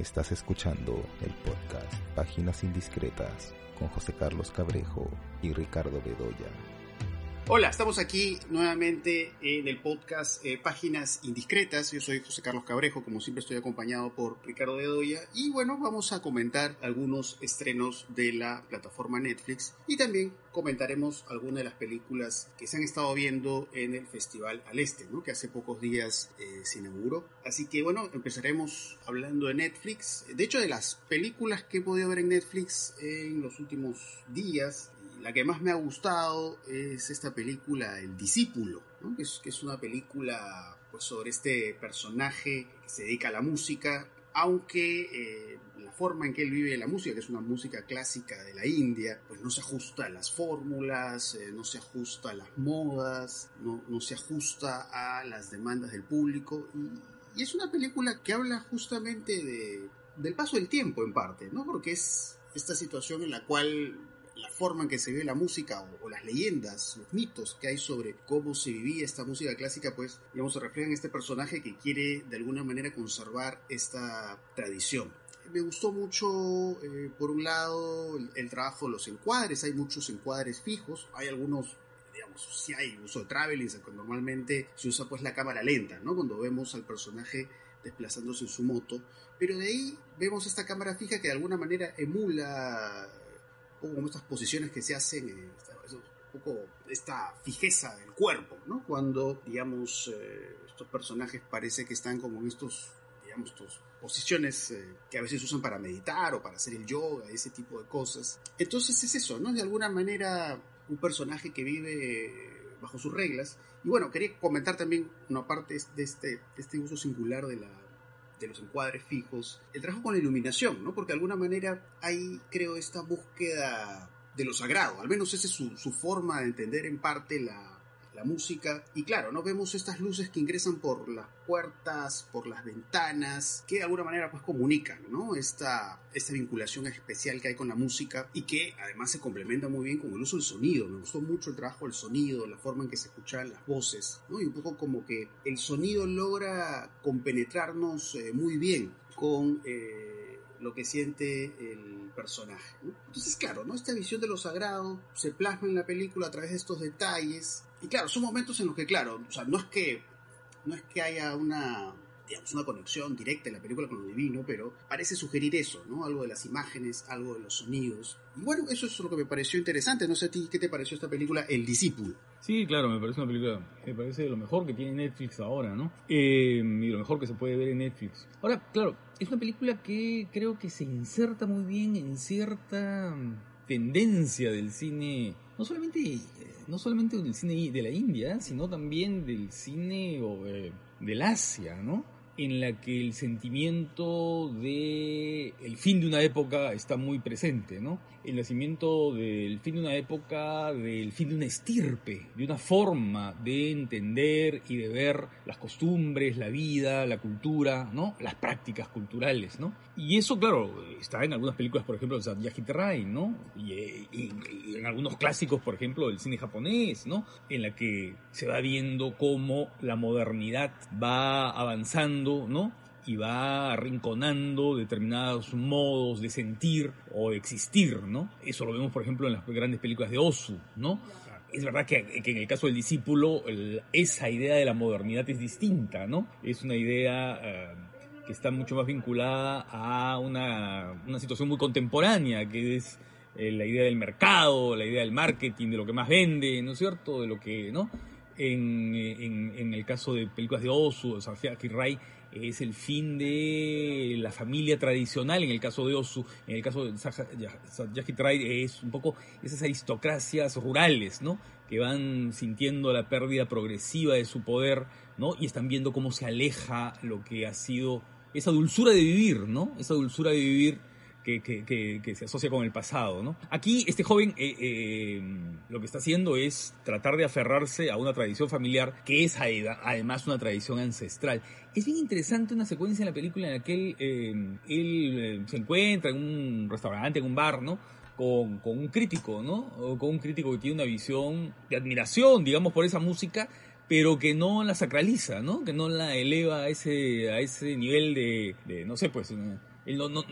Estás escuchando el podcast Páginas Indiscretas con José Carlos Cabrejo y Ricardo Bedoya. Hola, estamos aquí nuevamente en el podcast eh, Páginas Indiscretas. Yo soy José Carlos Cabrejo, como siempre estoy acompañado por Ricardo Bedoya. Y bueno, vamos a comentar algunos estrenos de la plataforma Netflix y también comentaremos algunas de las películas que se han estado viendo en el Festival al Este, ¿no? que hace pocos días eh, se inauguró. Así que bueno, empezaremos hablando de Netflix. De hecho, de las películas que he podido ver en Netflix en los últimos días, la que más me ha gustado es esta película El Discípulo, que, es, una película pues, sobre este personaje que se dedica a la música, aunque eh, la forma en que él vive la música, que es una música clásica de la India, pues no se ajusta a las fórmulas, eh, no se ajusta a las modas, no, se ajusta a las demandas del público. Y, es una película que habla justamente de, del paso del tiempo en parte, ¿no? Porque es esta situación en la cual la forma en que se ve la música o, las leyendas, los mitos que hay sobre cómo se vivía esta música clásica, pues, digamos, se reflejan en este personaje que quiere de alguna manera conservar esta tradición. Me gustó mucho, eh, por un lado, el, trabajo de los encuadres, hay muchos encuadres fijos, hay algunos digamos, si hay uso de traveling, normalmente se usa pues la cámara lenta, ¿no? Cuando vemos al personaje desplazándose en su moto, pero de ahí vemos esta cámara fija que de alguna manera emula como estas posiciones que se hacen, eh, un poco esta fijeza del cuerpo, ¿no? Cuando, digamos, eh, estos personajes parece que están como en estos, digamos, estos posiciones eh, que a veces usan para meditar o para hacer el yoga, ese tipo de cosas. Entonces es eso, ¿no? De alguna manera un personaje que vive bajo sus reglas. Y bueno, quería comentar también una parte de este, de este uso singular de la, de los encuadres fijos, el trabajo con la iluminación, ¿no? Porque de alguna manera hay, creo, esta búsqueda de lo sagrado, al menos esa es su, su forma de entender en parte la, la música. Y claro, no vemos estas luces que ingresan por las puertas, por las ventanas, que de alguna manera pues comunican, ¿no? Esta, esta vinculación especial que hay con la música y que además se complementa muy bien con el uso del sonido. Me gustó mucho el trabajo del sonido, la forma en que se escuchan las voces, ¿no? Y un poco como que el sonido logra compenetrarnos eh, muy bien con... Eh, lo que siente el personaje. Entonces, claro, ¿no? esta visión de lo sagrado se plasma en la película a través de estos detalles. Y claro, son momentos en los que, claro, o sea, no es que, no es que haya una digamos, una conexión directa en la película con lo divino, pero parece sugerir eso, ¿no? Algo de las imágenes, algo de los sonidos. Y bueno, eso es lo que me pareció interesante. No sé a ti, ¿qué te pareció esta película, El Discípulo? Sí, claro, me parece una película, me parece lo mejor que tiene Netflix ahora, ¿no? Eh, y lo mejor que se puede ver en Netflix. Ahora, claro, es una película que creo que se inserta muy bien en cierta tendencia del cine, no solamente, eh, no solamente del cine de la India, sino también del cine o, eh, del Asia, ¿no? En la que el sentimiento de el fin de una época está muy presente, ¿no? El nacimiento del fin de una época, del fin de una estirpe, de una forma de entender y de ver las costumbres, la vida, la cultura, ¿no? Las prácticas culturales, ¿no? Y eso, claro, está en algunas películas, por ejemplo, de Satyajit Ray, ¿no? Y, y, en algunos clásicos, por ejemplo, del cine japonés, ¿no? En la que se va viendo cómo la modernidad va avanzando ¿no? y va arrinconando determinados modos de sentir o de existir, ¿no? Eso lo vemos, por ejemplo, en las grandes películas de Osu, ¿no? Es verdad que, en el caso del discípulo, esa idea de la modernidad es distinta, ¿no? Es una idea eh, que está mucho más vinculada a una, una situación muy contemporánea, que es eh, la idea del mercado, la idea del marketing, de lo que más vende, ¿no es cierto? De lo que, ¿no? En, el caso de películas de Osu, de Rai, es el fin de la familia tradicional, en el caso de Osu, en el caso de Satyajit Ray es un poco esas aristocracias rurales, ¿no? Que van sintiendo la pérdida progresiva de su poder, ¿no? Y están viendo cómo se aleja lo que ha sido esa dulzura de vivir, ¿no? Esa dulzura de vivir que, que, que, se asocia con el pasado. ¿no? Aquí este joven eh, eh, lo que está haciendo es tratar de aferrarse a una tradición familiar que es además una tradición ancestral. Es bien interesante una secuencia en la película en la que él, eh, él se encuentra en un restaurante, en un bar, ¿no? Con, con, un crítico, ¿no? O con un crítico que tiene una visión de admiración, digamos, por esa música, pero que no la sacraliza, ¿no? Que no la eleva a ese, a ese nivel de, de no sé, pues, no, no,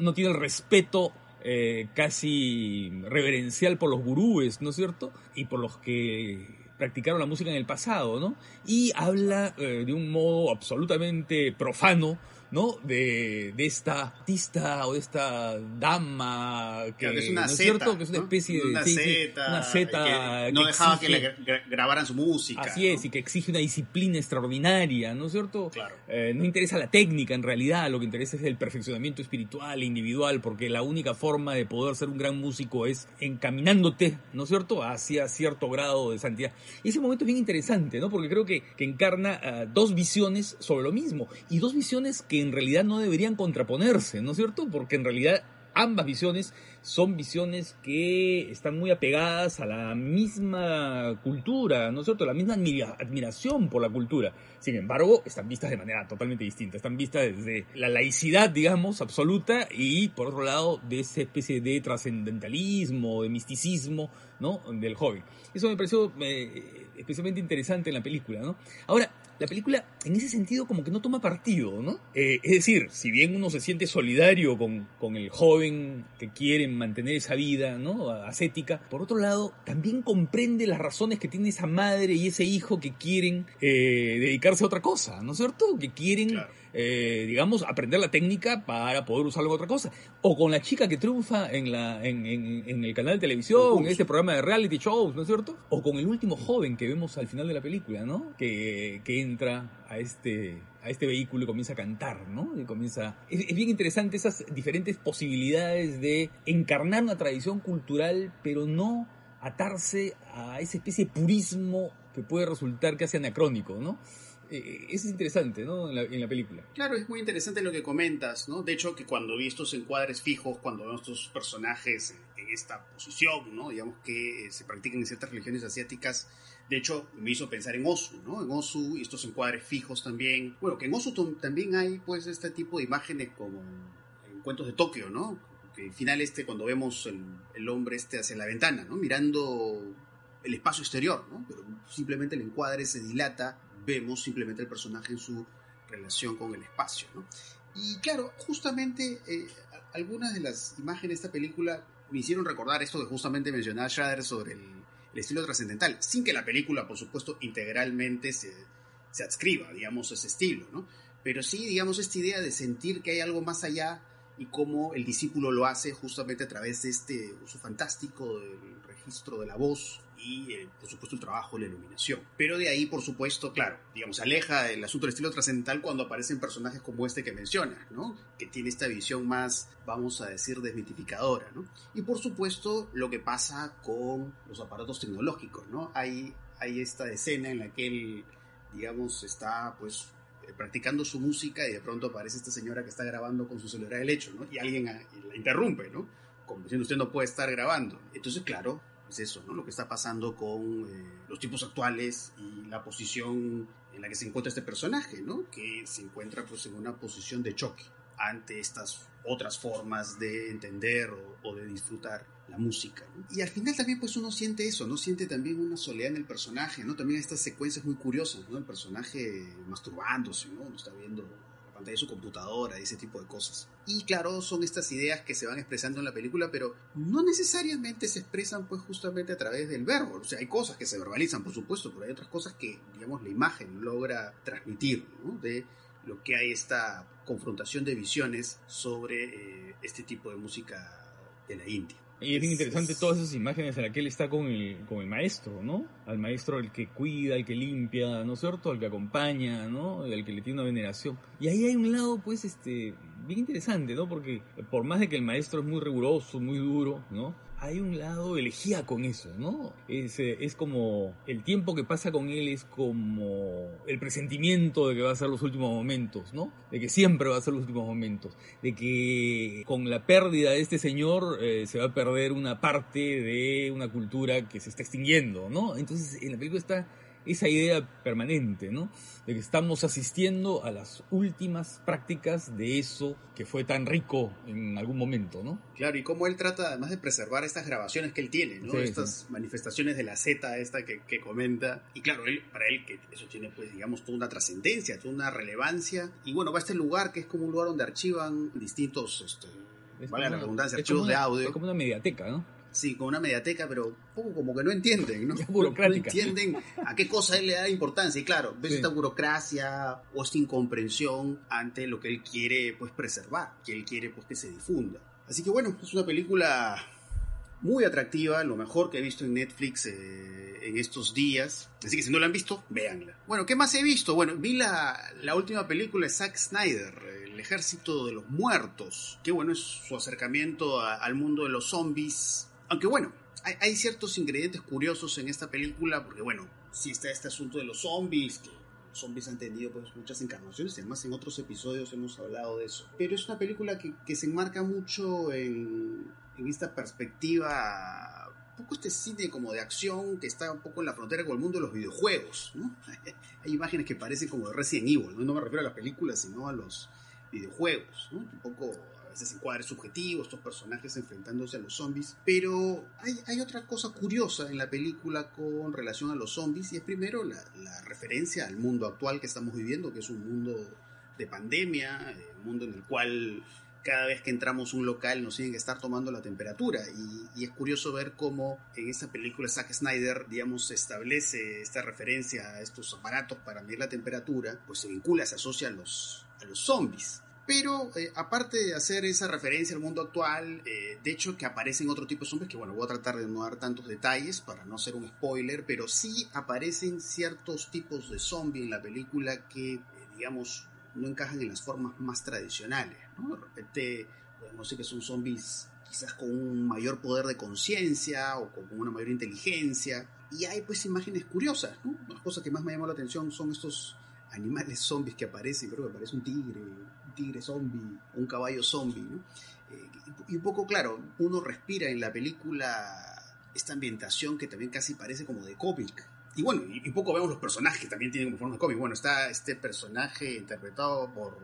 no tiene el respeto eh, casi reverencial por los gurúes, ¿no es cierto? Y por los que practicaron la música en el pasado, ¿no? Y habla eh, de un modo absolutamente profano ¿no? De, de, esta artista o de esta dama que, es una ¿no es zeta? Que es una especie de una sí, sí, zeta, una zeta que no que dejaba exige- que le gra- grabaran su música. Así es, y que exige una disciplina extraordinaria, ¿no es cierto? Claro. Eh, no interesa la técnica en realidad, lo que interesa es el perfeccionamiento espiritual e individual, porque la única forma de poder ser un gran músico es encaminándote, ¿no es cierto?, hacia cierto grado de santidad. Y ese momento es bien interesante, ¿no? Porque creo que, que encarna ah, dos visiones sobre lo mismo, y dos visiones que en realidad no deberían contraponerse, ¿no es cierto? Porque en realidad ambas visiones son visiones que están muy apegadas a la misma cultura, ¿no es cierto? La misma admira- admiración por la cultura. Sin embargo, están vistas de manera totalmente distinta. Están vistas desde la laicidad, digamos, absoluta y, por otro lado, de esa especie de trascendentalismo, de misticismo, ¿no? Del joven. Eso me pareció eh, especialmente interesante en la película, ¿no? Ahora, la película, en ese sentido, como que no toma partido, ¿no? Eh, es decir, si bien uno se siente solidario con, con el joven que quiere mantener esa vida, ¿no? Ascética, por otro lado, también comprende las razones que tiene esa madre y ese hijo que quieren eh, dedicarse a otra cosa, ¿no es cierto? Que quieren. Eh, digamos, aprender la técnica para poder usarlo en otra cosa. O con la chica que triunfa en, la, en, en- en el canal de televisión, en este programa de reality shows, ¿no es cierto? O con el último joven que vemos al final de la película, ¿no? Que, que entra a este, a este vehículo y comienza a cantar, ¿no? Y comienza... Es, es bien interesante esas diferentes posibilidades de encarnar una tradición cultural, pero no atarse a esa especie de purismo que puede resultar casi anacrónico, ¿no? Eh, es interesante, ¿no? En la, en la película. Claro, es muy interesante lo que comentas, ¿no? De hecho, que cuando vi estos encuadres fijos, cuando vemos estos personajes en, esta posición, ¿no? Digamos que eh, se practican en ciertas religiones asiáticas, de hecho, me hizo pensar en Osu, ¿no? En Osu y estos encuadres fijos también. Bueno, que en Osu tam- también hay, pues, este tipo de imágenes como en Cuentos de Tokio, ¿no? Que al final este, cuando vemos el, el hombre este hacia la ventana, ¿no? Mirando el espacio exterior, ¿no? Pero simplemente el encuadre se dilata, vemos simplemente el personaje en su relación con el espacio, ¿no? Y claro, justamente eh, algunas de las imágenes de esta película me hicieron recordar esto que justamente mencionaba Schrader sobre el, el estilo trascendental, sin que la película, por supuesto, integralmente se, se adscriba, digamos, a ese estilo, ¿no? Pero sí, digamos, esta idea de sentir que hay algo más allá y cómo el discípulo lo hace justamente a través de este uso fantástico del registro de la voz y, eh, por supuesto, el trabajo de la iluminación. Pero de ahí, por supuesto, claro, digamos, aleja el asunto del estilo trascendental cuando aparecen personajes como este que mencionas, ¿no? Que tiene esta visión más, vamos a decir, desmitificadora, ¿no? Y, por supuesto, lo que pasa con los aparatos tecnológicos, ¿no? Hay, hay esta escena en la que él, digamos, está, pues, eh, practicando su música y de pronto aparece esta señora que está grabando con su celular el hecho, ¿no? Y alguien la interrumpe, ¿no? Como diciendo, usted no puede estar grabando. Entonces, claro, es eso, ¿no? Lo que está pasando con eh, los tiempos actuales y la posición en la que se encuentra este personaje, ¿no? Que se encuentra, pues, en una posición de choque ante estas otras formas de entender o de disfrutar la música. Y al final también pues uno siente eso, ¿no? Siente también una soledad en el personaje, ¿no? También estas secuencias muy curiosas, ¿no? El personaje masturbándose, ¿no? Uno está viendo la pantalla de su computadora y ese tipo de cosas. Y claro, son estas ideas que se van expresando en la película, pero no necesariamente se expresan pues justamente a través del verbo. O sea, hay cosas que se verbalizan, por supuesto, pero hay otras cosas que, digamos, la imagen logra transmitir, ¿no? De lo que hay esta confrontación de visiones sobre eh, este tipo de música de la India. Y es bien interesante todas esas imágenes en las que él está con el, con el maestro, ¿no? Al maestro el que cuida, el que limpia, ¿no es cierto? Al que acompaña, ¿no? Al que le tiene una veneración. Y ahí hay un lado, pues, este, bien interesante, ¿no? Porque por más de que el maestro es muy riguroso, muy duro, ¿no? Hay un lado elegía con eso, ¿no? Es, eh, es como el tiempo que pasa con él es como el presentimiento de que va a ser los últimos momentos, ¿no? De que siempre va a ser los últimos momentos. De que con la pérdida de este señor eh, se va a perder una parte de una cultura que se está extinguiendo, ¿no? Entonces en la película está esa idea permanente, ¿no? De que estamos asistiendo a las últimas prácticas de eso que fue tan rico en algún momento, ¿no? Claro, y cómo él trata además de preservar estas grabaciones que él tiene, ¿no? Sí, estas manifestaciones de la Z esta que, que comenta. Y claro, él, para él que eso tiene pues digamos toda una trascendencia, toda una relevancia. Y bueno, va a este lugar que es como un lugar donde archivan distintos, este, Es vale la redundancia, archivos de audio. Es como una mediateca, ¿no? Sí, con una mediateca, pero poco como que no entienden, ¿no? Burocrática. No entienden a qué cosa él le da importancia. Y claro, ves Sí. esta burocracia o esta incomprensión ante lo que él quiere pues preservar, que él quiere pues que se difunda. Así que bueno, es una película muy atractiva, lo mejor que he visto en Netflix eh, en estos días. Así que si no la han visto, véanla. Bueno, ¿qué más he visto? Bueno, vi la, la última película de Zack Snyder, El Ejército de los Muertos. Que bueno, es su acercamiento a- al mundo de los zombies. Aunque bueno, hay, hay ciertos ingredientes curiosos en esta película, porque bueno, sí está este asunto de los zombies, que los zombies han tenido pues muchas encarnaciones, además en otros episodios hemos hablado de eso. Pero es una película que, se enmarca mucho en, esta perspectiva, un poco este cine como de acción que está un poco en la frontera con el mundo de los videojuegos, ¿no? Hay imágenes que parecen como de Resident Evil, ¿no? No me refiero a las películas, sino a los videojuegos, ¿no? Un poco veces encuadres subjetivos, estos personajes enfrentándose a los zombies. Pero hay, hay otra cosa curiosa en la película con relación a los zombies, y es primero la, referencia al mundo actual que estamos viviendo, que es un mundo de pandemia, eh, un mundo en el cual cada vez que entramos a un local nos tienen que estar tomando la temperatura. Y, y es curioso ver cómo en esta película Zack Snyder, digamos, establece esta referencia a estos aparatos para medir la temperatura, pues se vincula, se asocia a los, a los zombies. Pero eh, aparte de hacer esa referencia al mundo actual, eh, de hecho que aparecen otro tipo de zombies, que bueno, voy a tratar de no dar tantos detalles para no ser un spoiler, pero sí aparecen ciertos tipos de zombies en la película que, eh, digamos, no encajan en las formas más tradicionales. ¿no? De repente podemos decir que son zombies quizás con un mayor poder de conciencia o con una mayor inteligencia. Y hay pues imágenes curiosas. ¿no? Las cosas que más me llamó la atención son estos animales zombies que aparecen. Creo que aparece un tigre, tigre zombie, un caballo zombie. Eh, y un poco, claro, uno respira en la película esta ambientación que también casi parece como de cómic. Y bueno, y un poco vemos los personajes que también tienen como forma de cómic. Bueno, está este personaje interpretado por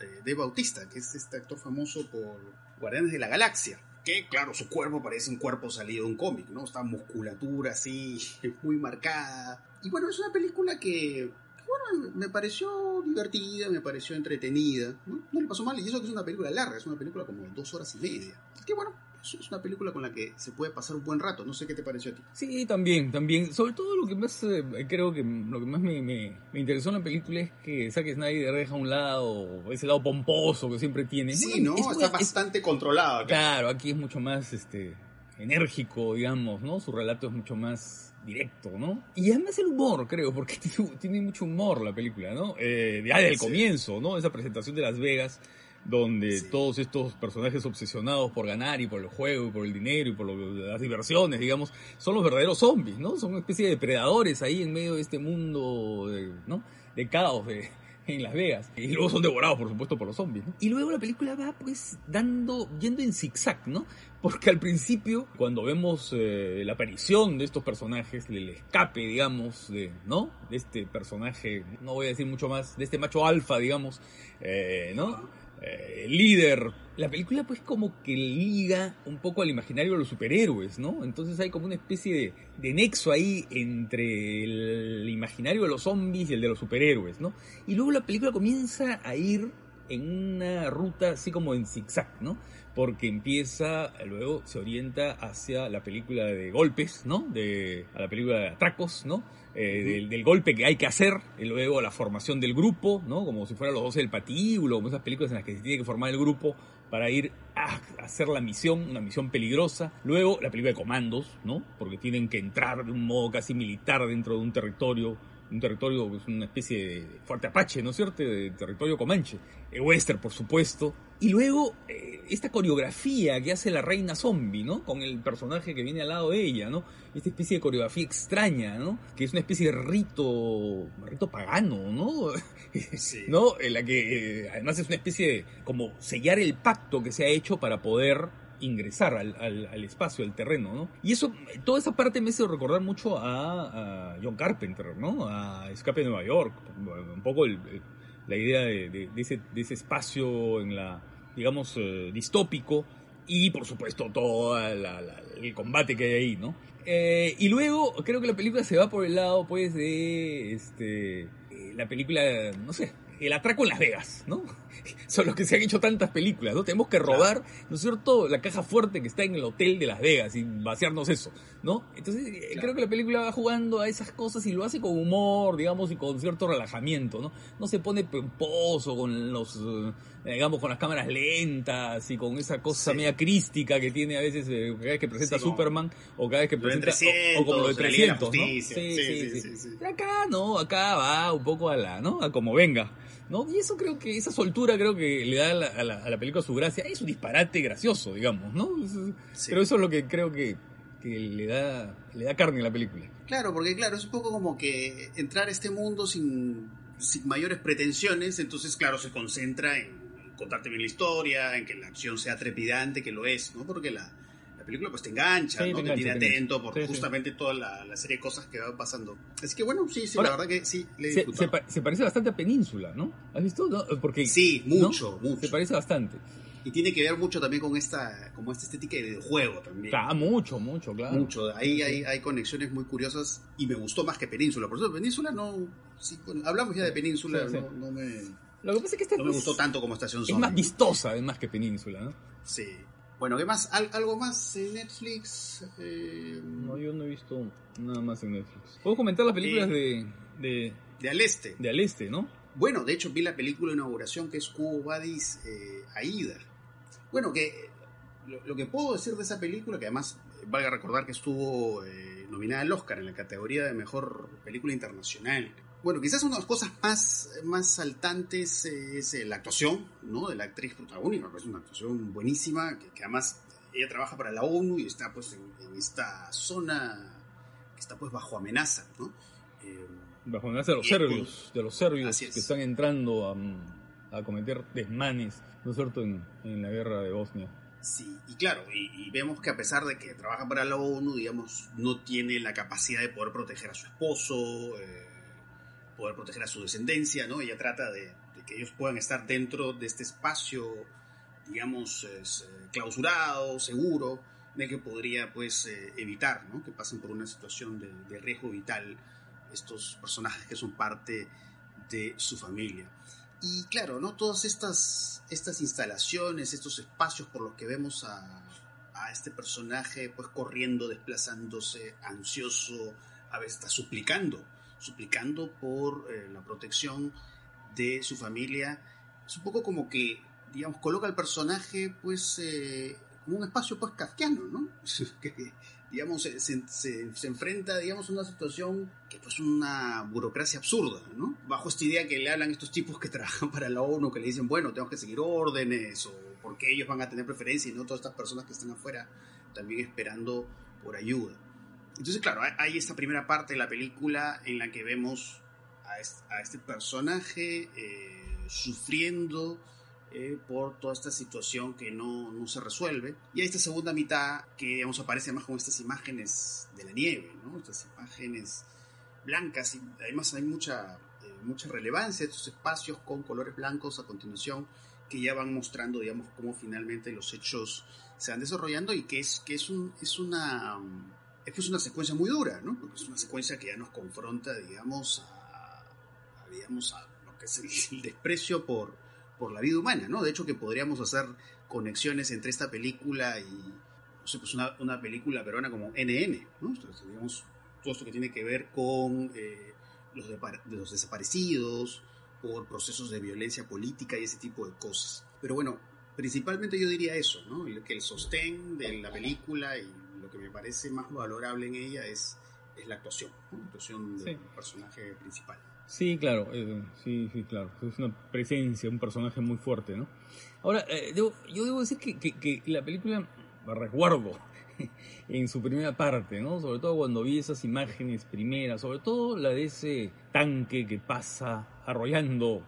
eh, Dave Bautista, que es este actor famoso por Guardianes de la Galaxia. Que, claro, su cuerpo parece un cuerpo salido de un cómic, ¿no? Esta musculatura así, muy marcada. Y bueno, es una película que, bueno, me pareció divertida, me pareció entretenida, ¿no? No le pasó mal, y eso que es una película larga, es una película como de dos horas y media. Que bueno, es- es una película con la que se puede pasar un buen rato, no sé qué te pareció a ti. Sí, también, también. Sobre todo lo que más, eh, creo que lo que más me, me- me interesó en la película es que Zack Snyder deja un lado ese lado pomposo que siempre tiene. Sí, Bueno, ¿no? es Está es- bastante controlado. acá. Claro, aquí es mucho más este enérgico, digamos, ¿no? Su relato es mucho más directo, ¿no? Y además el humor, creo, porque tiene, mucho humor la película, ¿no? Eh, ya desde el comienzo, ¿no? Esa presentación de Las Vegas, donde Sí. todos estos personajes obsesionados por ganar y por el juego y por el dinero y por lo- las diversiones, digamos, son los verdaderos zombies, ¿no? Son una especie de depredadores ahí en medio de este mundo, de, ¿no? De caos, de, en Las Vegas. Y luego son devorados, por supuesto, por los zombies. ¿no? Y luego la película va, pues, dando, yendo en zigzag, ¿no? Porque al principio, cuando vemos eh, la aparición de estos personajes, el escape, digamos, de, ¿no? De este personaje, no voy a decir mucho más, de este macho alfa, digamos, eh, ¿no? Eh, líder. La película pues como que liga un poco al imaginario de los superhéroes, ¿no? Entonces hay como una especie de, de nexo ahí entre el imaginario de los zombies y el de los superhéroes, ¿no? Y luego la película comienza a ir en una ruta así como en zigzag, ¿no? Porque empieza, luego se orienta hacia la película de golpes, ¿no? De, a la película de atracos, ¿no? Eh, del, del golpe que hay que hacer, y luego la formación del grupo, ¿no? Como si fueran los 12 del patíbulo, como esas películas en las que se tiene que formar el grupo para ir a hacer la misión, una misión peligrosa. Luego la película de comandos, ¿no? Porque tienen que entrar de un modo casi militar dentro de un territorio, un territorio que es una especie de fuerte apache, ¿no es cierto? De territorio comanche. El western, por supuesto. Y luego eh, esta coreografía que hace la reina zombie, ¿no? Con el personaje que viene al lado de ella, ¿no? Esta especie de coreografía extraña, ¿no? Que es una especie de rito, rito pagano, ¿no? Sí. ¿no? En la que eh, además es una especie de como sellar el pacto que se ha hecho para poder ingresar al, al, al, espacio, al terreno, ¿no? Y eso, toda esa parte me hace recordar mucho a, a John Carpenter, ¿no? A Escape de Nueva York, un poco el, la idea de, ese, de ese espacio en la, digamos, eh, distópico y por supuesto todo la, la, el combate que hay ahí, ¿no? Eh, y luego creo que la película se va por el lado, pues, de este, la película, no sé, el atraco en Las Vegas, ¿no? Son los que se han hecho tantas películas, ¿no? Tenemos que robar, ¿no es cierto?, la caja fuerte que está en el hotel de Las Vegas y vaciarnos eso, ¿no? Entonces, claro. creo que la película va jugando a esas cosas y lo hace con humor, digamos, y con cierto relajamiento, ¿no? No se pone pomposo con los, eh, digamos, con las cámaras lentas y con esa cosa sí. media crística que tiene a veces eh, cada vez que presenta sí, Superman o cada vez que presenta 300, o, o, como lo de 300, ¿no? Sí, sí, sí, sí, Acá no, acá va un poco a la, ¿no? A como venga. ¿No? Y eso creo que, esa soltura creo que le da a la, a la, a la película su gracia. Es un disparate gracioso, digamos, ¿no? Sí. Pero eso es lo que creo que, que le, da, le da carne a la película. Claro, porque claro, es un poco como que entrar a este mundo sin, sin mayores pretensiones, entonces claro, se concentra en contarte bien la historia, en que la acción sea trepidante, que lo es, ¿no? Porque la, película pues te engancha, sí, ¿no? Te, te engancha, tiene te atento por sí, justamente toda la, la, serie de cosas que van pasando. Así que bueno, sí, sí, Ahora, la verdad que sí, le se, se, se, parece bastante a Península, ¿no? ¿Has visto? ¿No? Porque, sí, mucho, ¿no? mucho. Se parece bastante. Y tiene que ver mucho también con esta, como esta estética de videojuego también. Claro, mucho, mucho, claro. Mucho. Ahí hay, hay conexiones muy curiosas y me gustó más que Península. Por eso Península no... Sí, bueno, hablamos ya de Península, no, no, me... Lo que pasa es que esta no me gustó tanto como Estación Es más vistosa, además, que Península, ¿no? Sí. Bueno, ¿qué más? ¿Al ¿Algo más en Netflix? Eh... No, yo no he visto nada más en Netflix. ¿Puedo comentar las películas eh, de, de... De Al Este. De Al Este, ¿no? Bueno, de hecho vi la película de inauguración que es Cubo Badis eh, Aida. Bueno, que lo, lo, que puedo decir de esa película, que además valga recordar que estuvo eh, nominada al Oscar en la categoría de Mejor Película Internacional. Bueno, quizás una de las cosas más, más saltantes es eh, la actuación ¿no? de la actriz protagónica, que es una actuación buenísima, que, que, además ella trabaja para la ONU y está pues en, en esta zona que está pues bajo amenaza, ¿no? Eh, bajo amenaza de los serbios, de los serbios que están entrando a, a, cometer desmanes, ¿no es cierto?, en, en la guerra de Bosnia. Sí, y claro, y, y, vemos que a pesar de que trabaja para la ONU, digamos, no tiene la capacidad de poder proteger a su esposo, eh, poder proteger a su descendencia, ¿no? Ella trata de, de, que ellos puedan estar dentro de este espacio, digamos, es, eh, clausurado, seguro, de que podría, pues, eh, evitar, ¿no? Que pasen por una situación de, de, riesgo vital estos personajes que son parte de su familia. Y claro, ¿no? Todas estas, estas instalaciones, estos espacios por los que vemos a, a este personaje, pues, corriendo, desplazándose, ansioso, a veces está suplicando, suplicando por eh, la protección de su familia. Es un poco como que, digamos, coloca al personaje, pues, eh, como un espacio, pues, kafkiano, ¿no? que, digamos, se, se, se, enfrenta, digamos, a una situación que, pues, una burocracia absurda, ¿no? Bajo esta idea que le hablan estos tipos que trabajan para la ONU, que le dicen, bueno, tenemos que seguir órdenes, o porque ellos van a tener preferencia y no todas estas personas que están afuera también esperando por ayuda. Entonces, claro, hay esta primera parte de la película en la que vemos a este, personaje eh, sufriendo eh, por toda esta situación que no, no, se resuelve. Y hay esta segunda mitad que, digamos, aparece más con estas imágenes de la nieve, ¿no? Estas imágenes blancas y además hay mucha, eh, mucha relevancia estos espacios con colores blancos a continuación que ya van mostrando, digamos, cómo finalmente los hechos se van desarrollando y que es, que es, un, es una es que es una secuencia muy dura, ¿no? Porque es una secuencia que ya nos confronta, digamos, a, a digamos, a lo que es el, el, desprecio por, por la vida humana, ¿no? De hecho, que podríamos hacer conexiones entre esta película y, no sé, pues una, una película peruana como NN, ¿no? Entonces, digamos, todo esto que tiene que ver con eh, los, de, los desaparecidos, por procesos de violencia política y ese tipo de cosas. Pero bueno, principalmente yo diría eso, ¿no? Que el sostén de la película y lo que me parece más valorable en ella es, es la actuación, ¿no? la actuación del sí. personaje principal. Sí, claro, eh, sí, sí, claro. Es una presencia, un personaje muy fuerte, ¿no? Ahora, eh, debo, yo debo decir que, que, que la película, me resguardo en su primera parte, ¿no? Sobre todo cuando vi esas imágenes primeras, sobre todo la de ese tanque que pasa arrollando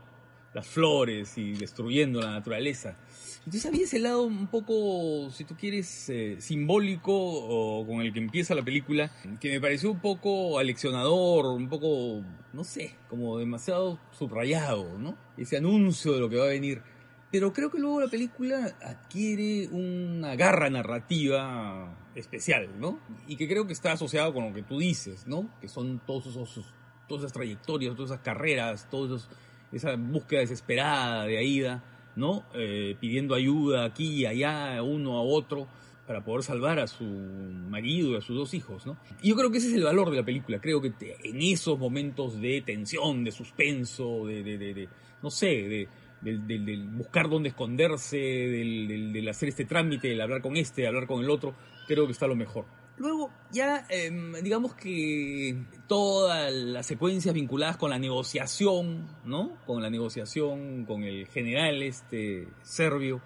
las flores y destruyendo la naturaleza. Entonces había ese lado un poco, si tú quieres, eh, simbólico o con el que empieza la película, que me pareció un poco aleccionador, un poco, no sé, como demasiado subrayado, ¿no? Ese anuncio de lo que va a venir. Pero creo que luego la película adquiere una garra narrativa especial, ¿no? Y que creo que está asociado con lo que tú dices, ¿no? Que son todos esos, todas esas trayectorias, todas esas carreras, todos esa búsqueda desesperada de Aida, ¿no? Eh, pidiendo ayuda aquí y allá, uno a otro, para poder salvar a su marido y a sus dos hijos, ¿no? Y yo creo que ese es el valor de la película. Creo que en esos momentos de tensión, de suspenso, de, de, de no sé, de del, buscar dónde esconderse, del, hacer este trámite, del hablar con este, hablar con el otro, creo que está lo mejor. Luego, ya em, digamos que todas las secuencias vinculadas con la negociación, ¿no? Con la negociación con el general este serbio,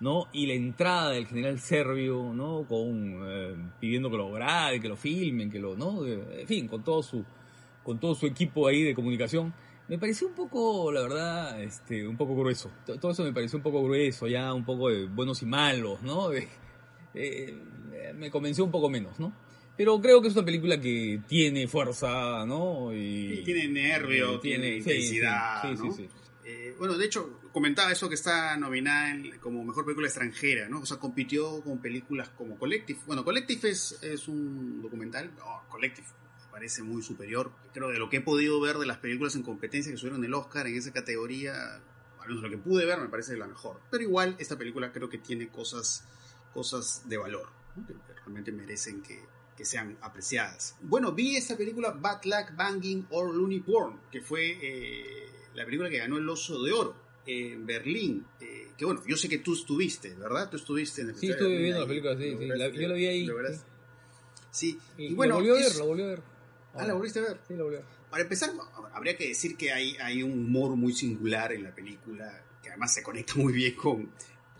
¿no? Y la entrada del general serbio, ¿no? Con em, pidiendo que lo grabe, que lo filmen, que lo, ¿no? En fin, con todo su con todo su equipo ahí de comunicación me pareció un poco, la verdad, este, un poco grueso. Todo eso me pareció un poco grueso, ya un poco de buenos y malos, ¿no? Eh, me convenció un poco menos, ¿no? Pero creo que es una película que tiene fuerza, ¿no? Y, tiene nervio, tiene, intensidad. Sí, sí, sí, eh, bueno, de hecho, comentaba eso que está nominada como mejor película extranjera, ¿no? O sea, compitió con películas como Collective. Bueno, Collective es, es un documental. Collective parece muy superior. Creo de lo que he podido ver de las películas en competencia que subieron el Oscar en esa categoría, al menos lo que pude ver me parece la mejor. Pero igual esta película creo que tiene cosas, cosas de valor, realmente merecen que, que, sean apreciadas. Bueno, vi esta película Bad Luck, Banging or Looney Porn, que fue eh, la película que ganó el Oso de Oro en Berlín. Eh, que bueno, yo sé que tú estuviste, ¿verdad? Tú estuviste en el Sí, estuve viendo la película, sí, sí. yo la vi ahí. Sí, y, bueno. Lo volvió a ver, lo volvió a ver. Ah, ¿la volviste a ver? Sí, la volví a ver. Para empezar, habría que decir que hay, hay un humor muy singular en la película, que además se conecta muy bien con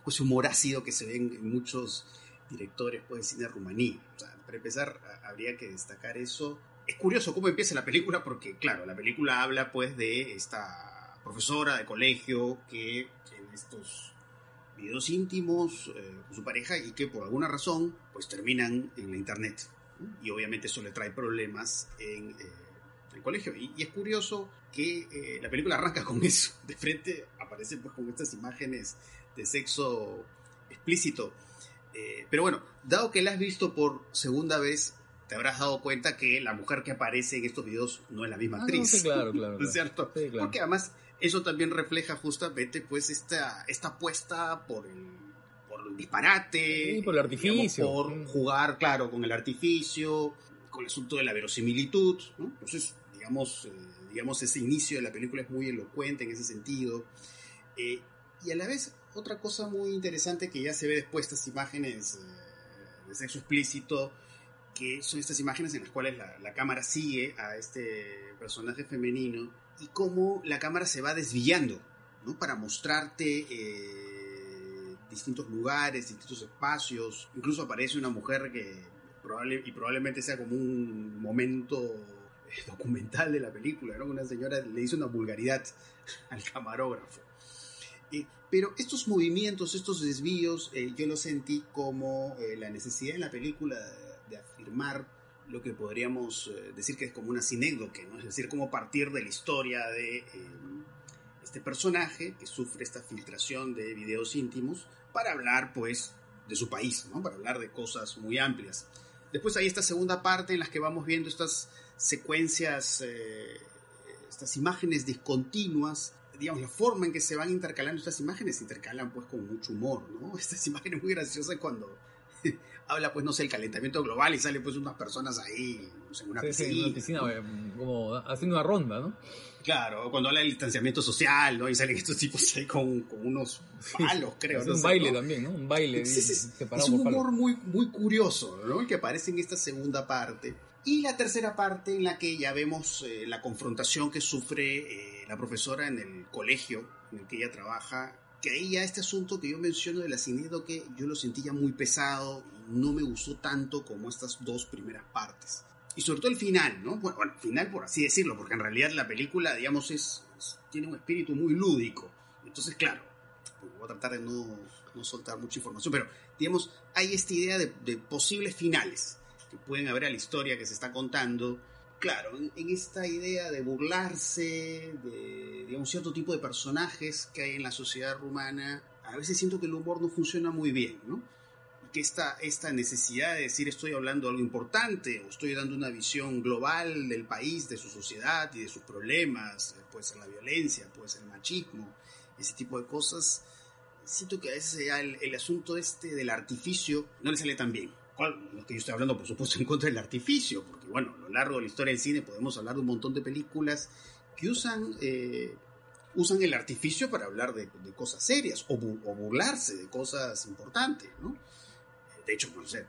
ese humor ácido que se ve en, muchos directores pues, de cine rumaní. Para empezar, habría que destacar eso. Es curioso cómo empieza la película, porque, claro, la película habla pues de esta profesora de colegio que en estos videos íntimos eh, con su pareja y que por alguna razón pues terminan en la internet y obviamente eso le trae problemas en eh, el colegio. Y, es curioso que eh, la película arranca con eso. De frente aparece pues con estas imágenes de sexo explícito. Eh, pero bueno, dado que la has visto por segunda vez, te habrás dado cuenta que la mujer que aparece en estos videos no es la misma ah, actriz. sí, claro, claro. es cierto? Porque además eso también refleja justamente pues esta, esta apuesta por el disparate. por el artificio. por jugar, claro, con el artificio, con el asunto de la verosimilitud. Entonces, digamos, eh, digamos, ese inicio de la película es muy elocuente en ese sentido. Eh, y a la vez, otra cosa muy interesante que ya se ve después, estas imágenes eh, de sexo explícito, que son estas imágenes en las cuales la, cámara sigue a este personaje femenino y cómo la cámara se va desviando, ¿no? Para mostrarte distintos lugares, distintos espacios. Incluso aparece una mujer que probable, y probablemente sea como un momento eh, documental de la película, ¿no? Una señora le dice una vulgaridad al camarógrafo. Eh, pero estos movimientos, estos desvíos, eh, yo los sentí como la necesidad en la película de, afirmar lo que podríamos decir que es como una sinécdoque, ¿no? Es decir, como partir de la historia de este personaje que sufre esta filtración de videos íntimos para hablar pues de su país, ¿no? para hablar de cosas muy amplias. Después hay esta segunda parte en la que vamos viendo estas secuencias, eh, estas imágenes discontinuas, digamos, la forma en que se van intercalando estas imágenes se intercalan pues con mucho humor, ¿no? Estas imágenes muy graciosas cuando habla pues, no sé, el calentamiento global y sale pues unas personas ahí, en una piscina. en una piscina, como haciendo una ronda, ¿no? Claro, cuando habla del distanciamiento social, ¿no? Y salen estos tipos ahí con, unos palos, creo. Es un baile también, ¿no? Un baile. Sí, sí, es un humor muy, muy curioso, ¿no? El que aparece en esta segunda parte. Y la tercera parte en la que ya vemos eh, la confrontación que sufre eh, la profesora en el colegio en el que ella trabaja. Que ahí ya este asunto que yo menciono de la que yo lo sentía muy pesado no me gustó tanto como estas dos primeras partes. y sobre todo el final, ¿no? Bueno, bueno, final por así decirlo, porque en realidad la película, digamos, es, tiene un espíritu muy lúdico. Entonces, claro, voy a tratar de no, no soltar mucha información, pero, digamos, hay esta idea de, de posibles finales que pueden haber a la historia que se está contando claro, en, esta idea de burlarse de, un cierto tipo de personajes que hay en la sociedad rumana, a veces siento que el humor no funciona muy bien, ¿no? que esta, esta necesidad de decir estoy hablando algo importante o estoy dando una visión global del país, de su sociedad y de sus problemas, eh, puede ser la violencia, puede ser el machismo, ese tipo de cosas, siento que a veces el, el asunto este del artificio no le sale tan bien lo que yo estoy hablando, por supuesto, en contra del artificio, porque bueno, a lo largo de la historia del cine podemos hablar de un montón de películas que usan, eh, usan el artificio para hablar de, cosas serias o, burlarse de cosas importantes, ¿no? De hecho, no sé,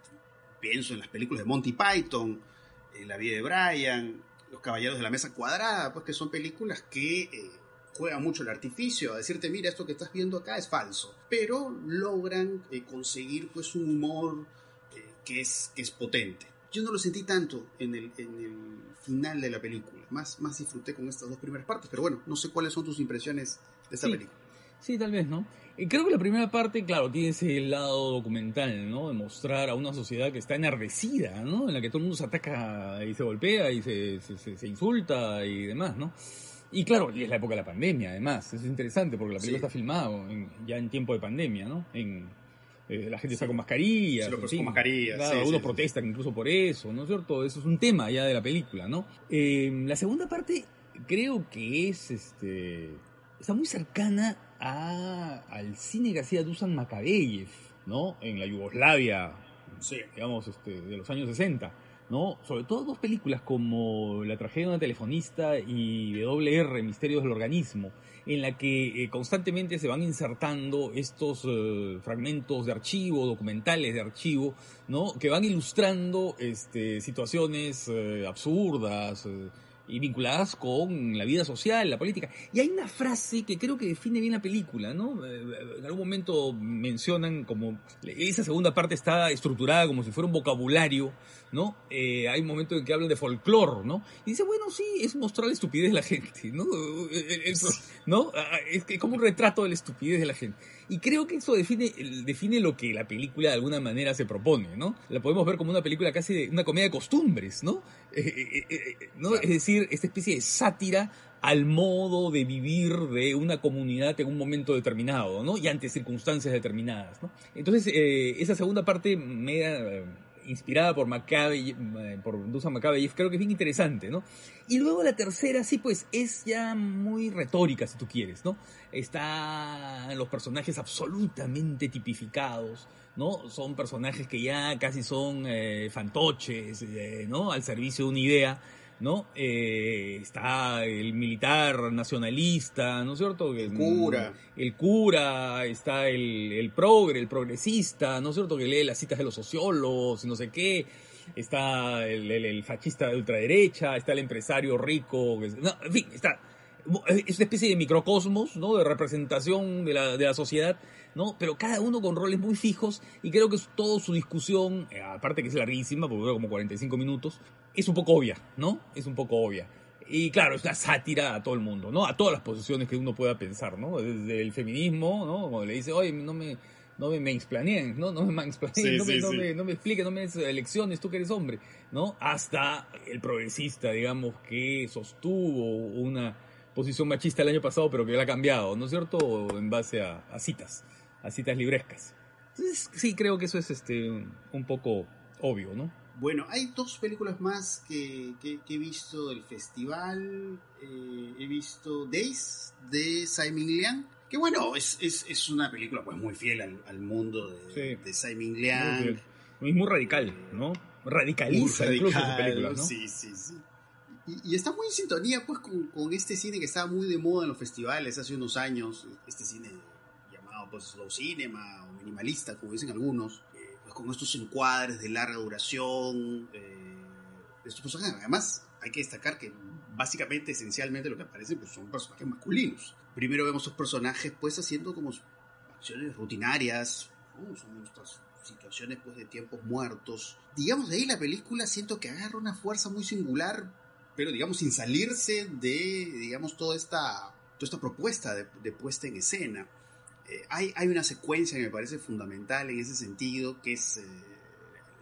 pienso en las películas de Monty Python, en La vida de Brian, Los Caballeros de la Mesa Cuadrada, pues que son películas que... Eh, juegan mucho el artificio, a decirte, mira, esto que estás viendo acá es falso, pero logran eh, conseguir pues un humor que es, es potente. Yo no lo sentí tanto en el, en el final de la película, más, más disfruté con estas dos primeras partes, pero bueno, no sé cuáles son tus impresiones de esta película. Sí, tal vez, ¿no? Creo que la primera parte, claro, tiene ese lado documental, ¿no? De mostrar a una sociedad que está enardecida, ¿no? En la que todo el mundo se ataca y se golpea y se, se, insulta y demás, ¿no? Y claro, y es la época de la pandemia, además. Es interesante porque la película está filmada ya en tiempo de pandemia, ¿no? En, eh, la gente está con mascarillas. con mascarillas. algunos protestan incluso por eso, ¿no es cierto? Eso es un tema ya de la película, ¿no? Eh, la segunda parte creo que es, este, está muy cercana a, al cine que hacía Dusan Makabeyev, ¿no? En la Yugoslavia, digamos, este, de los años 60. ¿No? Sobre todo dos películas como La tragedia de una telefonista y WR, Misterios del Organismo, en la que eh, constantemente se van insertando estos eh, fragmentos de archivo, documentales de archivo, ¿no? Que van ilustrando este, situaciones eh, absurdas y vinculadas con la vida social, la política. Y hay una frase que creo que define bien la película, ¿no? En algún momento mencionan como esa segunda parte está estructurada como si fuera un vocabulario ¿no? Eh, hay un momento en que hablan de folclore, ¿no? Y dice, bueno, sí, es mostrar la estupidez de la gente, ¿no? Eso, ¿no? Ah, ah, es como un retrato de la estupidez de la gente. Y creo que eso define, define lo que la película de alguna manera se propone, ¿no? La podemos ver como una película casi de una comedia de costumbres, ¿no? Eh, eh, ¿no? Es decir, esta especie de sátira al modo de vivir de una comunidad en un momento determinado, ¿no? Y ante circunstancias determinadas, ¿no? Entonces, esa segunda parte me da inspirada por Maccabi, eh, por Dusan Maccabeyev, creo que es bien interesante, ¿no? Y luego la tercera, sí, pues es ya muy retórica, si tú quieres, ¿no? Están los personajes absolutamente tipificados, ¿no? Son personajes que ya casi son eh, fantoches, eh, ¿no? Al servicio de una idea ¿no? Eh, está el militar nacionalista, ¿no es cierto? El cura. El cura, está el, el progre, el progresista, ¿no es cierto? Que lee las citas de los sociólogos y no sé qué. Está el, el, fascista de ultraderecha, está el empresario rico, no, en fin, está es una especie de microcosmos, ¿no? De representación de la, de la sociedad, ¿no? Pero cada uno con roles muy fijos y creo que toda su discusión, eh, aparte que es larguísima, porque dura como 45 minutos, es un poco obvia, ¿no? Es un poco obvia. Y claro, es una sátira a todo el mundo, ¿no? A todas las posiciones que uno pueda pensar, ¿no? Desde el feminismo, ¿no? Cuando le dice, oye, no me, no me explaneen, ¿no? No me explaneen, no, me, no, me, no me explique, no me des elecciones, tú que eres hombre, ¿no? Hasta el progresista, digamos, que sostuvo una posición machista el año pasado, pero que la ha cambiado, ¿no es cierto? En base a, citas, a citas librescas. Entonces, sí, creo que eso es este un poco obvio, ¿no? Bueno, hay dos películas más que, he visto del festival. Eh, he visto Days de Simon Liang. Que bueno, es, es, una película pues muy fiel al, mundo de, de Simon Liang. Muy, muy, radical, ¿no? Radicaliza incluso su película, ¿no? Sí, sí, sí. Y, está muy en sintonía pues con, este cine que estaba muy de moda en los festivales hace unos años, este cine llamado pues slow cinema o minimalista, como dicen algunos, eh, pues con estos encuadres de larga duración, eh, estos personajes. Además, hay que destacar que básicamente, esencialmente, lo que aparecen pues, son personajes masculinos. Primero vemos estos personajes pues haciendo como acciones rutinarias, ¿no? Son estas situaciones pues, de tiempos muertos. Digamos, de ahí la película siento que agarra una fuerza muy singular, pero digamos, sin salirse de, digamos, toda esta, toda esta propuesta de, puesta en escena. Eh, hay, hay una secuencia que me parece fundamental en ese sentido, que es eh,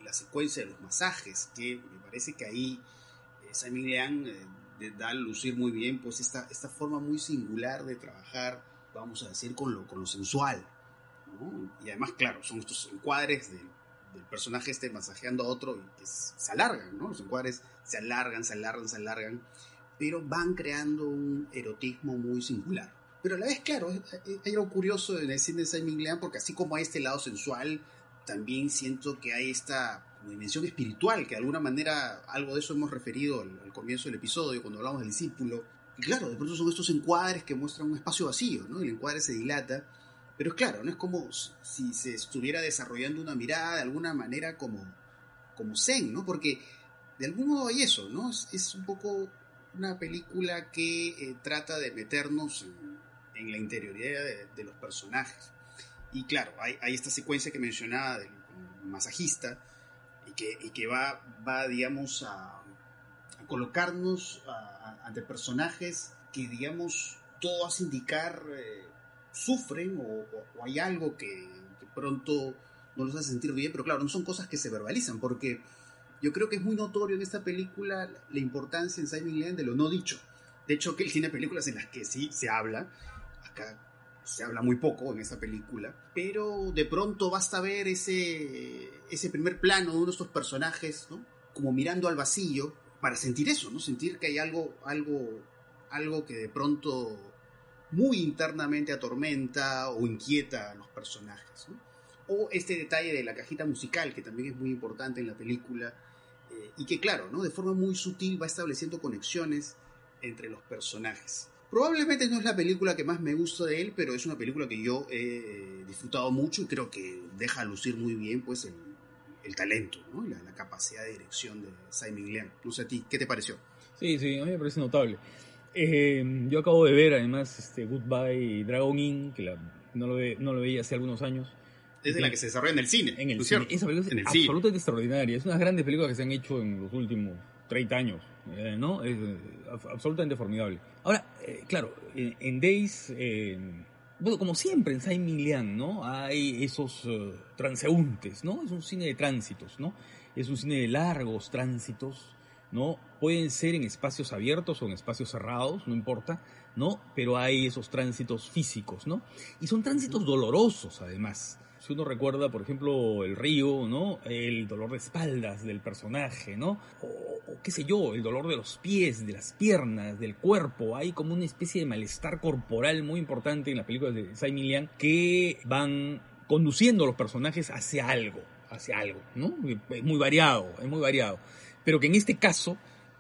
la secuencia de los masajes, que me parece que ahí eh, Simon Liang da a lucir muy bien pues esta, esta forma muy singular de trabajar, vamos a decir, con lo, con lo sensual. Y además, claro, son estos encuadres del, personaje este masajeando a otro y que se alargan, ¿no? Los encuadres se alargan, se alargan, se alargan, pero van creando un erotismo muy singular. Pero a la vez, claro, hay algo curioso en el cine de Simon Leon porque así como hay este lado sensual, también siento que hay esta dimensión espiritual, que de alguna manera algo de eso hemos referido al, comienzo del episodio, cuando hablamos del discípulo. Y claro, de pronto son estos encuadres que muestran un espacio vacío, ¿no? El encuadre se dilata. Pero claro, no es como si se estuviera desarrollando una mirada de alguna manera como, como zen, ¿no? Porque de algún modo hay eso, ¿no? Es, un poco una película que eh, trata de meternos en, la interioridad de, los personajes. Y claro, hay, esta secuencia que mencionaba del masajista, y que, va, va, digamos, a, colocarnos ante personajes que, digamos, todo hace indicar eh, sufren o, hay algo que, pronto no los hace sentir bien, pero claro, no son cosas que se verbalizan, porque yo creo que es muy notorio en esta película la importancia en Simon Lane de lo no dicho. De hecho, que él tiene películas en las que sí se habla, acá se habla muy poco en esta película, pero de pronto basta ver ese, ese primer plano de uno de estos personajes, ¿no? Como mirando al vacío, para sentir eso, ¿no? Sentir que hay algo, algo, algo que de pronto muy internamente atormenta o inquieta a los personajes, O este detalle de la cajita musical, que también es muy importante en la película, eh, y que claro, ¿no? De forma muy sutil va estableciendo conexiones entre los personajes. Probablemente no es la película que más me gusta de él, pero es una película que yo he disfrutado mucho y creo que deja lucir muy bien pues el, talento, la, capacidad de dirección de Simon Leon. No a ti, ¿qué te pareció? Sí, sí, a mí me parece notable. Eh, yo acabo de ver además este Goodbye Dragon Inn, que no, lo no lo veía hace algunos años. Es de la que se desarrolla en el cine. En el cine. Esa película es absolutamente extraordinaria. Es una de las grandes películas que se han hecho en los últimos 30 años, eh, ¿no? Es eh, absolutamente formidable. Ahora, eh, claro, en, Days, bueno, como siempre en Saint Milian, ¿no? Hay esos transeúntes, ¿no? Es un cine de tránsitos, ¿no? Es un cine de largos tránsitos, ¿no? Pueden ser en espacios abiertos o en espacios cerrados, no importa, ¿no? Pero hay esos tránsitos físicos, ¿no? Y son tránsitos dolorosos, además. Si uno recuerda, por ejemplo, el río, ¿no? El dolor de espaldas del personaje, ¿no? O, qué sé yo, el dolor de los pies, de las piernas, del cuerpo. Hay como una especie de malestar corporal muy importante en las películas de Simon Liang que van conduciendo a los personajes hacia algo, hacia algo, ¿no? Es muy variado, es muy variado. Pero que en este caso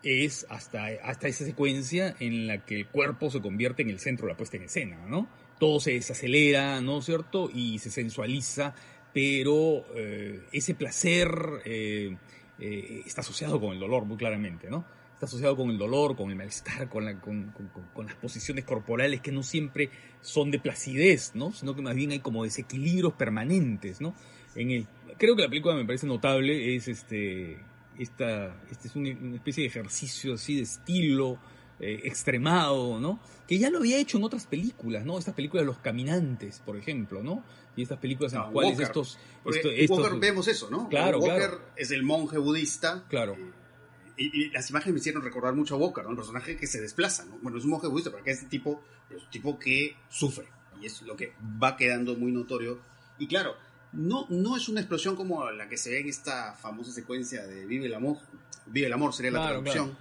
es hasta, hasta esa secuencia en la que el cuerpo se convierte en el centro de la puesta en escena, ¿no? todo se desacelera, ¿no es cierto? Y se sensualiza, pero eh, ese placer eh, eh, está asociado con el dolor muy claramente, ¿no? Está asociado con el dolor, con el malestar, con, las posiciones corporales que no siempre son de placidez, ¿no? Sino que más bien hay como desequilibrios permanentes, ¿no? En el, creo que la película me parece notable, es este, esta, este es una especie de ejercicio así de estilo, eh, extremado, ¿no? Que ya lo había hecho en otras películas, ¿no? Estas películas de los caminantes, por ejemplo, ¿no? Y estas películas en las cuales estos, Walker vemos eso, ¿no? Claro, Walker es el monje budista. Claro. Eh, y, las imágenes me hicieron recordar mucho a Walker, ¿no? El personaje que se desplaza, ¿no? Bueno, es un monje budista, pero que es tipo, es un tipo que sufre. Y es lo que va quedando muy notorio. Y claro, no, no es una explosión como la que se ve en esta famosa secuencia de Vive el amor. Vive el amor sería la traducción.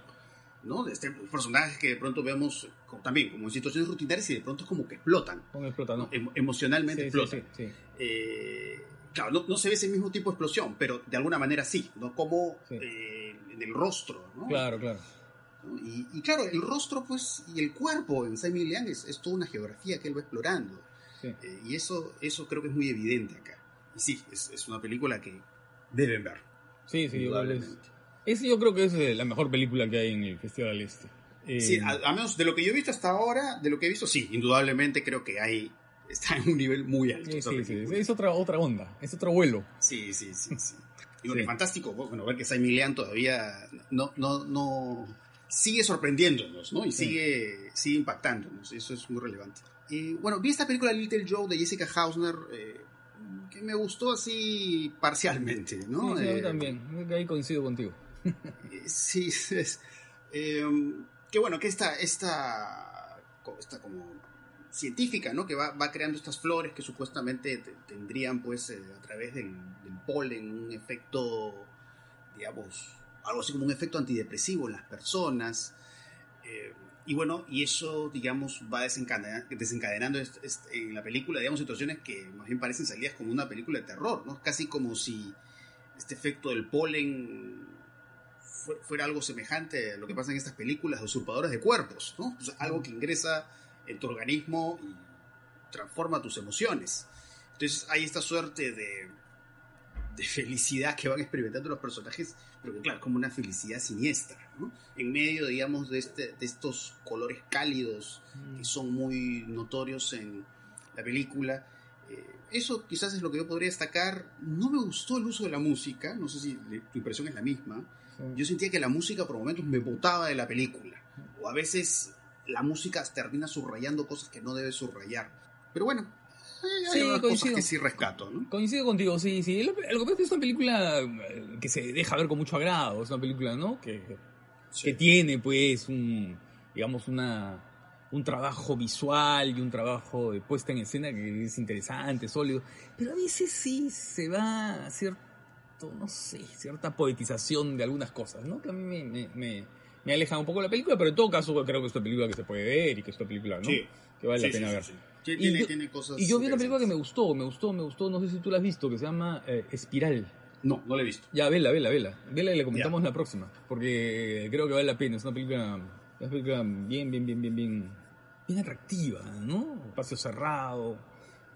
¿no? De este personaje que de pronto vemos también como en situaciones rutinarias y de pronto es como que explotan. Como explotan, ¿no? emocionalmente explotan. Eh, claro, no, se ve ese mismo tipo de explosión, pero de alguna manera sí, ¿no? Como eh, en el rostro, ¿no? Claro, claro. Y, claro, el rostro, pues, y el cuerpo en Simon Liang es, es, toda una geografía que él va explorando. Eh, y eso, eso creo que es muy evidente acá. Y sí, es, es una película que deben ver. Sí, sí, indudablemente. Ese yo creo que es eh, la mejor película que hay en el Festival Este. sí, eh, a, menos de lo que yo he visto hasta ahora, de lo que he visto, sí, indudablemente creo que hay está en un nivel muy alto. Sí, sí, sí, es otra, otra onda, es otro vuelo. Sí, sí, sí, sí. Y bueno, fantástico, bueno, ver que Simon Leon todavía no, no, no sigue sorprendiéndonos, ¿no? Y sigue, sigue impactándonos, eso es muy relevante. Y bueno, vi esta película Little Joe de Jessica Hausner, eh, que me gustó así parcialmente, ¿no? sí, sí, a mí Eh, también, ahí coincido contigo. eh, Sí, es, eh, que bueno, que esta, esta, esta como científica, ¿no? Que va, va creando estas flores que supuestamente te- tendrían, pues, eh, a través del, del polen, un efecto, digamos, algo así como un efecto antidepresivo en las personas. Eh, y bueno, y eso, digamos, va desencadena- desencadenando en la película, digamos, situaciones que más bien parecen salidas como una película de terror, ¿no? Casi como si este efecto del polen fue- fuera algo semejante a lo que pasa en estas películas de usurpadores de cuerpos, ¿no? Algo que ingresa en tu organismo y transforma tus emociones. Entonces hay esta suerte de, de felicidad que van experimentando los personajes, pero que claro, como una felicidad siniestra, ¿no? En medio, digamos, de, este, de estos colores cálidos que son muy notorios en la película. Eh, eso quizás es lo que yo podría destacar. No me gustó el uso de la música, no sé si le- tu impresión es la misma. Yo sentía que la música por momentos me botaba de la película. O a veces la música termina subrayando cosas que no debe subrayar. Pero bueno, hay Sí, coincido. que sí rescato, ¿no? Coincido contigo, sí, sí. Lo, que pasa es que es una película eh, que se deja ver con mucho agrado. Es una película, ¿no? Que, que tiene, pues, un, digamos, una, un trabajo visual y un trabajo de puesta en escena que es interesante, sólido. Pero a veces sí se va a cierto, no sé, cierta poetización de algunas cosas, ¿no? Que a mí me, me, me, me alejan un poco la película, pero en todo caso creo que es una película que se puede ver y que es una película, ¿no? Sí. Que vale Sí, la pena sí, ver. sí, sí. Y tiene- yo- tiene cosas Y yo vi una película que me gustó, me gustó, me gustó, no sé si tú la has visto, que se llama eh, Espiral. No, no la he visto. Ya, vela, vela, vela. Vela y la comentamos la próxima. Porque creo que vale la pena. Es una película, una película bien, bien, bien, bien, bien, bien atractiva, ¿no? Espacio cerrado,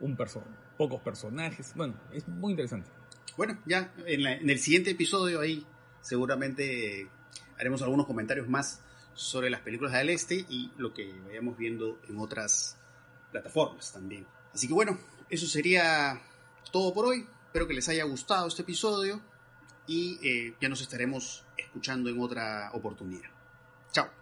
un perso pocos personajes. Bueno, es muy interesante. Bueno, ya en, la- en el siguiente episodio ahí seguramente haremos algunos comentarios más sobre las películas del este y lo que vayamos viendo en otras plataformas también. Así que bueno, eso sería todo por hoy. Espero que les haya gustado este episodio y eh, ya nos estaremos escuchando en otra oportunidad. Chao.